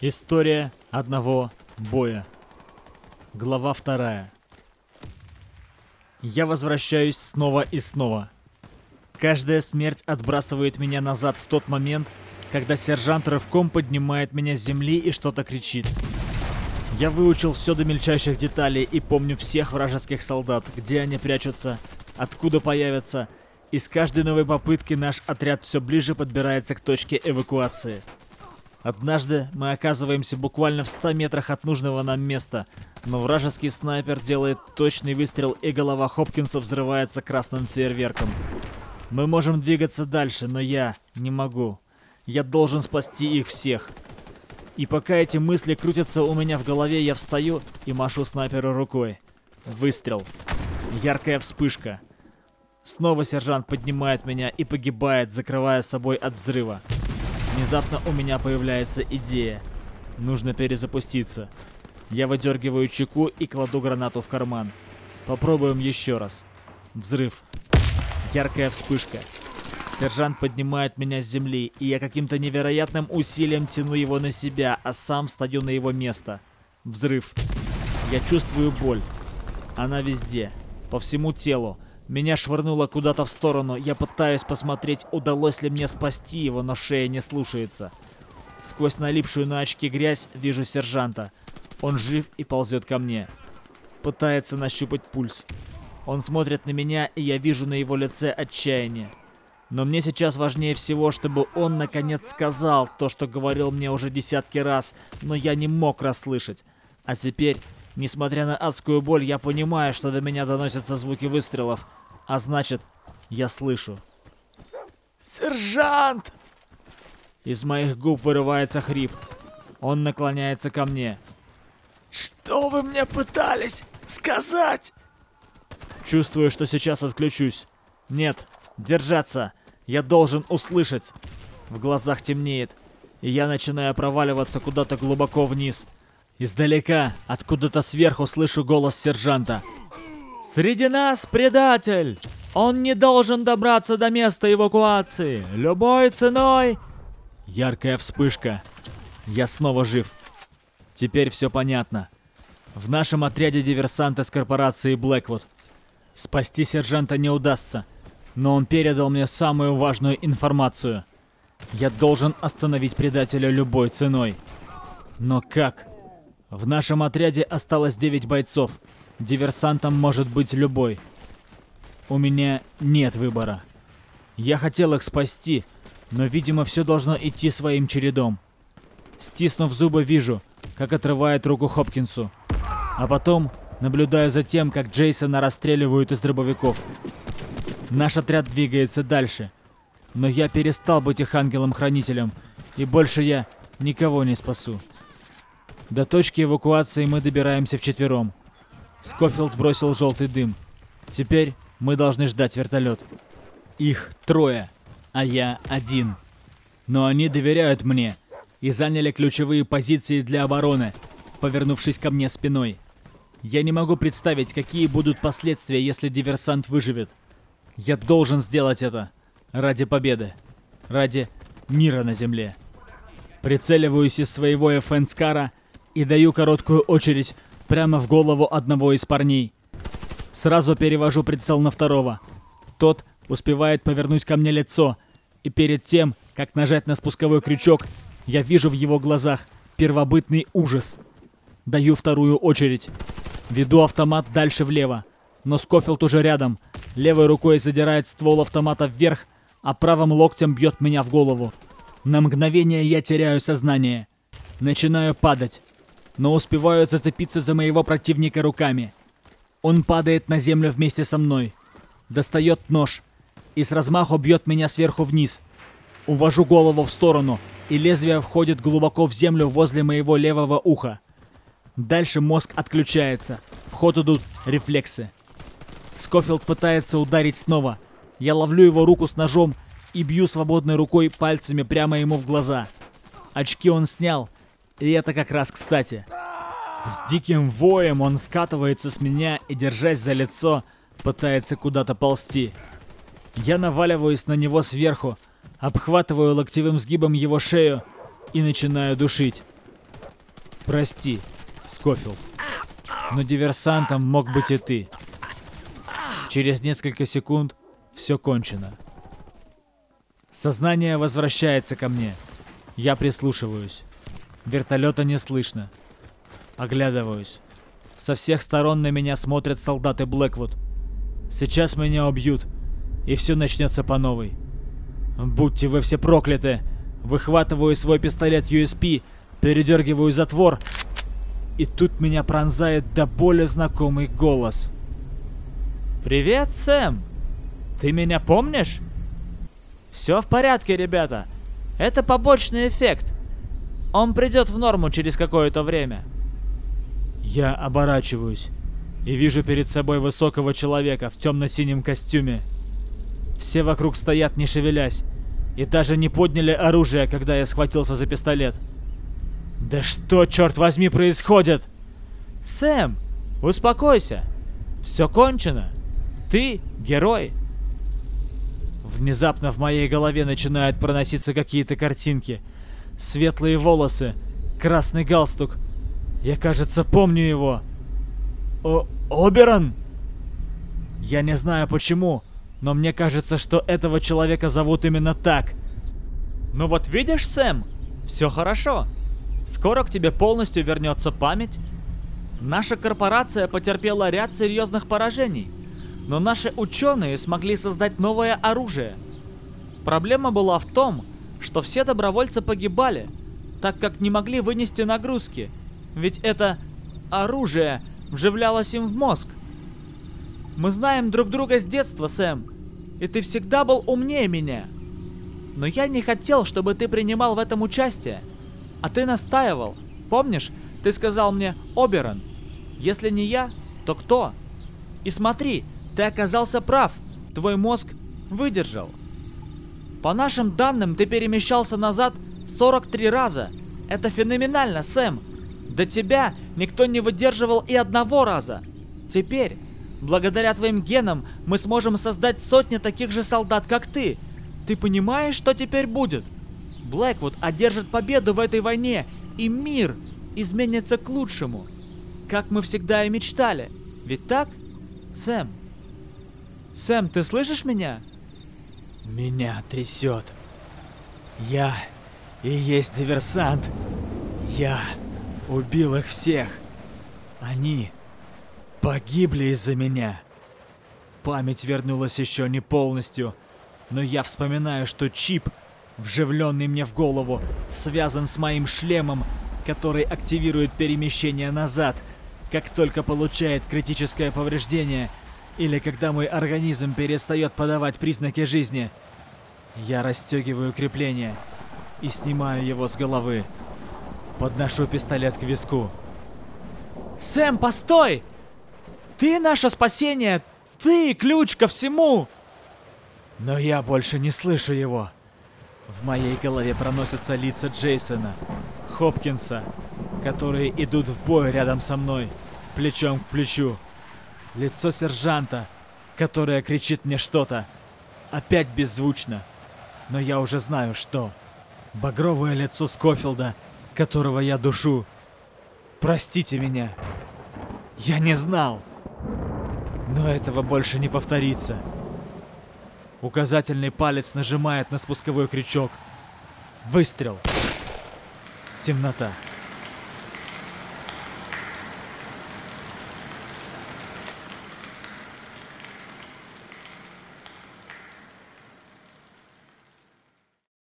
История одного боя. Глава вторая. Я возвращаюсь снова и снова. Каждая смерть отбрасывает меня назад в тот момент, когда сержант рывком поднимает меня с земли и что-то кричит. Я выучил все до мельчайших деталей и помню всех вражеских солдат, где они прячутся, откуда появятся, и с каждой новой попытки наш отряд все ближе подбирается к точке эвакуации. Однажды мы оказываемся буквально в 100 метрах от нужного нам места, но вражеский снайпер делает точный выстрел и голова Хопкинса взрывается красным фейерверком. Мы можем двигаться дальше, но я не могу. Я должен спасти их всех. И пока эти мысли крутятся у меня в голове, я встаю и машу снайперу рукой. Выстрел. Яркая вспышка. Снова сержант поднимает меня и погибает, закрывая собой от взрыва. Внезапно у меня появляется идея. Нужно перезапуститься. Я выдергиваю чеку и кладу гранату в карман. Попробуем еще раз. Взрыв. Яркая вспышка. Сержант поднимает меня с земли, и я каким-то невероятным усилием тяну его на себя, а сам стою на его место. Взрыв. Я чувствую боль. Она везде. По всему телу. Меня швырнуло куда-то в сторону. Я пытаюсь посмотреть, удалось ли мне спасти его, но шея не слушается. Сквозь налипшую на очки грязь вижу сержанта. Он жив и ползет ко мне. Пытается нащупать пульс. Он смотрит на меня, и я вижу на его лице отчаяние. Но мне сейчас важнее всего, чтобы он наконец сказал то, что говорил мне уже десятки раз, но я не мог расслышать. А теперь, несмотря на адскую боль, я понимаю, что до меня доносятся звуки выстрелов. А значит, я слышу. «Сержант!» Из моих губ вырывается хрип. Он наклоняется ко мне. «Что вы мне пытались сказать?» Чувствую, что сейчас отключусь. Нет, держаться. Я должен услышать. В глазах темнеет, и я начинаю проваливаться куда-то глубоко вниз. Издалека, откуда-то сверху слышу голос сержанта. Среди нас предатель! Он не должен добраться до места эвакуации! Любой ценой!» Яркая вспышка. Я снова жив. Теперь все понятно. В нашем отряде диверсанты с корпорации Блэквуд. Спасти сержанта не удастся, но он передал мне самую важную информацию. Я должен остановить предателя любой ценой. Но как? В нашем отряде осталось 9 бойцов. Диверсантом может быть любой. У меня нет выбора. Я хотел их спасти, но, видимо, все должно идти своим чередом. Стиснув зубы, вижу, как отрывает руку Хопкинсу. А потом наблюдаю за тем, как Джейсона расстреливают из дробовиков. Наш отряд двигается дальше. Но я перестал быть их ангелом-хранителем, и больше я никого не спасу. До точки эвакуации мы добираемся вчетвером. Скофилд бросил желтый дым. Теперь мы должны ждать вертолет. Их трое, а я один. Но они доверяют мне и заняли ключевые позиции для обороны, повернувшись ко мне спиной. Я не могу представить, какие будут последствия, если диверсант выживет. Я должен сделать это. Ради победы. Ради мира на земле. Прицеливаюсь из своего Эфенскара и даю короткую очередь прямо в голову одного из парней. Сразу перевожу прицел на второго. Тот успевает повернуть ко мне лицо, и перед тем, как нажать на спусковой крючок, я вижу в его глазах первобытный ужас. Даю вторую очередь. Веду автомат дальше влево, но Скофилд уже рядом. Левой рукой задирает ствол автомата вверх, а правым локтем бьет меня в голову. На мгновение я теряю сознание. Начинаю падать но успеваю зацепиться за моего противника руками. Он падает на землю вместе со мной, достает нож и с размаху бьет меня сверху вниз. Увожу голову в сторону, и лезвие входит глубоко в землю возле моего левого уха. Дальше мозг отключается, в ход идут рефлексы. Скофилд пытается ударить снова. Я ловлю его руку с ножом и бью свободной рукой пальцами прямо ему в глаза. Очки он снял, и это как раз кстати. С диким воем он скатывается с меня и, держась за лицо, пытается куда-то ползти. Я наваливаюсь на него сверху, обхватываю локтевым сгибом его шею и начинаю душить. Прости, Скофилд. Но диверсантом мог быть и ты. Через несколько секунд все кончено. Сознание возвращается ко мне. Я прислушиваюсь. Вертолета не слышно. Оглядываюсь. Со всех сторон на меня смотрят солдаты Блэквуд. Сейчас меня убьют, и все начнется по новой. Будьте вы все прокляты! Выхватываю свой пистолет USP, передергиваю затвор, и тут меня пронзает до боли знакомый голос. «Привет, Сэм! Ты меня помнишь?» «Все в порядке, ребята. Это побочный эффект. Он придет в норму через какое-то время». Я оборачиваюсь и вижу перед собой высокого человека в темно-синем костюме. Все вокруг стоят, не шевелясь, и даже не подняли оружие, когда я схватился за пистолет. Да что, черт возьми, происходит? Сэм, успокойся. Все кончено. Ты герой. Внезапно в моей голове начинают проноситься какие-то картинки. Светлые волосы, красный галстук. Я, кажется, помню его. О Оберон? Я не знаю почему, но мне кажется, что этого человека зовут именно так. Ну вот видишь, Сэм, все хорошо. Скоро к тебе полностью вернется память. Наша корпорация потерпела ряд серьезных поражений, но наши ученые смогли создать новое оружие. Проблема была в том, что все добровольцы погибали, так как не могли вынести нагрузки, ведь это оружие вживлялось им в мозг. Мы знаем друг друга с детства, Сэм, и ты всегда был умнее меня. Но я не хотел, чтобы ты принимал в этом участие. А ты настаивал. Помнишь, ты сказал мне Оберон. Если не я, то кто? И смотри, ты оказался прав. Твой мозг выдержал. По нашим данным, ты перемещался назад 43 раза. Это феноменально, Сэм. До тебя никто не выдерживал и одного раза. Теперь Благодаря твоим генам мы сможем создать сотни таких же солдат, как ты. Ты понимаешь, что теперь будет? Блэквуд одержит победу в этой войне, и мир изменится к лучшему. Как мы всегда и мечтали. Ведь так, Сэм? Сэм, ты слышишь меня? Меня трясет. Я и есть диверсант. Я убил их всех. Они погибли из-за меня. Память вернулась еще не полностью, но я вспоминаю, что чип, вживленный мне в голову, связан с моим шлемом, который активирует перемещение назад, как только получает критическое повреждение или когда мой организм перестает подавать признаки жизни. Я расстегиваю крепление и снимаю его с головы. Подношу пистолет к виску. «Сэм, постой!» Ты наше спасение! Ты ключ ко всему!» Но я больше не слышу его. В моей голове проносятся лица Джейсона, Хопкинса, которые идут в бой рядом со мной, плечом к плечу. Лицо сержанта, которое кричит мне что-то, опять беззвучно, но я уже знаю, что. Багровое лицо Скофилда, которого я душу. Простите меня. Я не знал. Но этого больше не повторится. Указательный палец нажимает на спусковой крючок. Выстрел. Темнота.